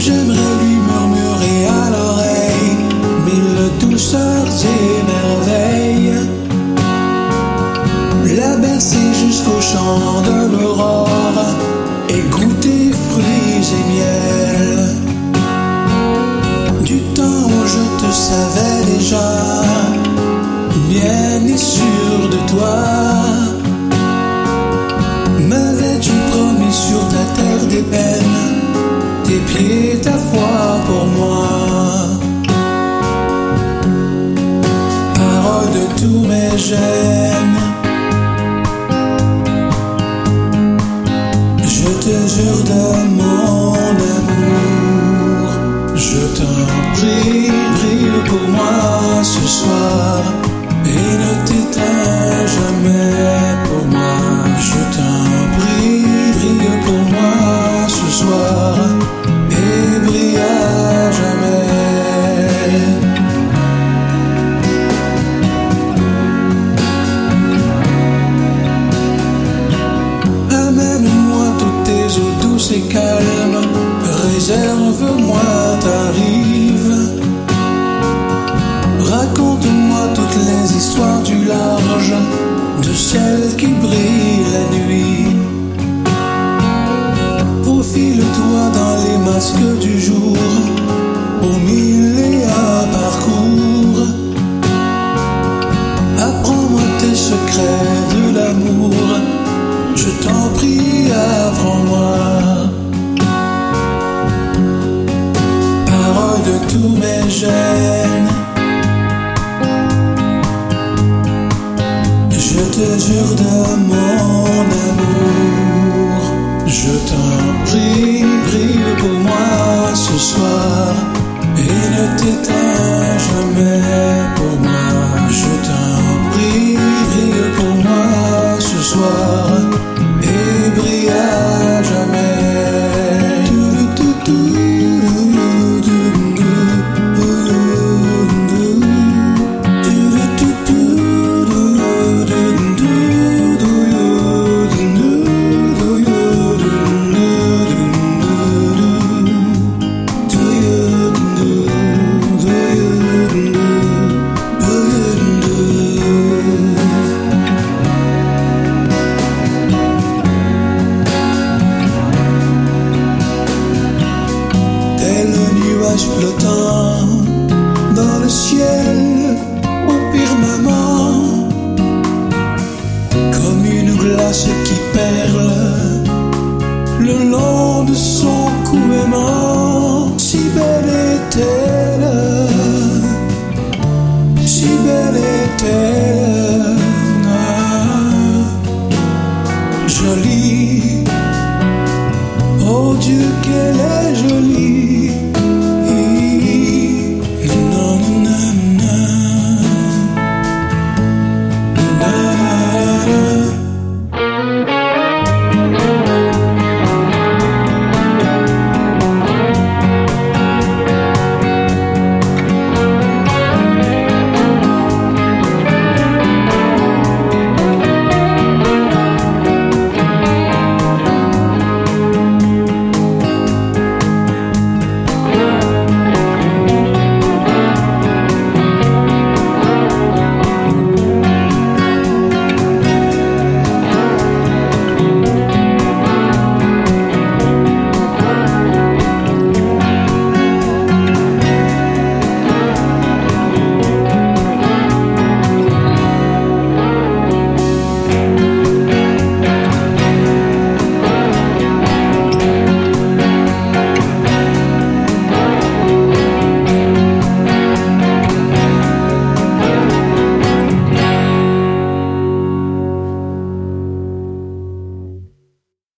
J'aimerais lui murmurer à l'oreille mille douceurs et de l'aurore et goûter fruits et miel. Du temps où je te savais déjà, bien et sûr de toi, Jure de mon amour. Je t'en prie, brille pour moi de celles qui brillent la nuit. Faufile-toi dans les masques du jour, au mille et un parcours. Apprends-moi tes secrets de l'amour, je t'en prie, apprends-moi. Parole de tous mes gènes, de mon amour. Je t'en prie, brille pour moi ce soir et ne t'éteins jamais le long de son cou aimant si belle.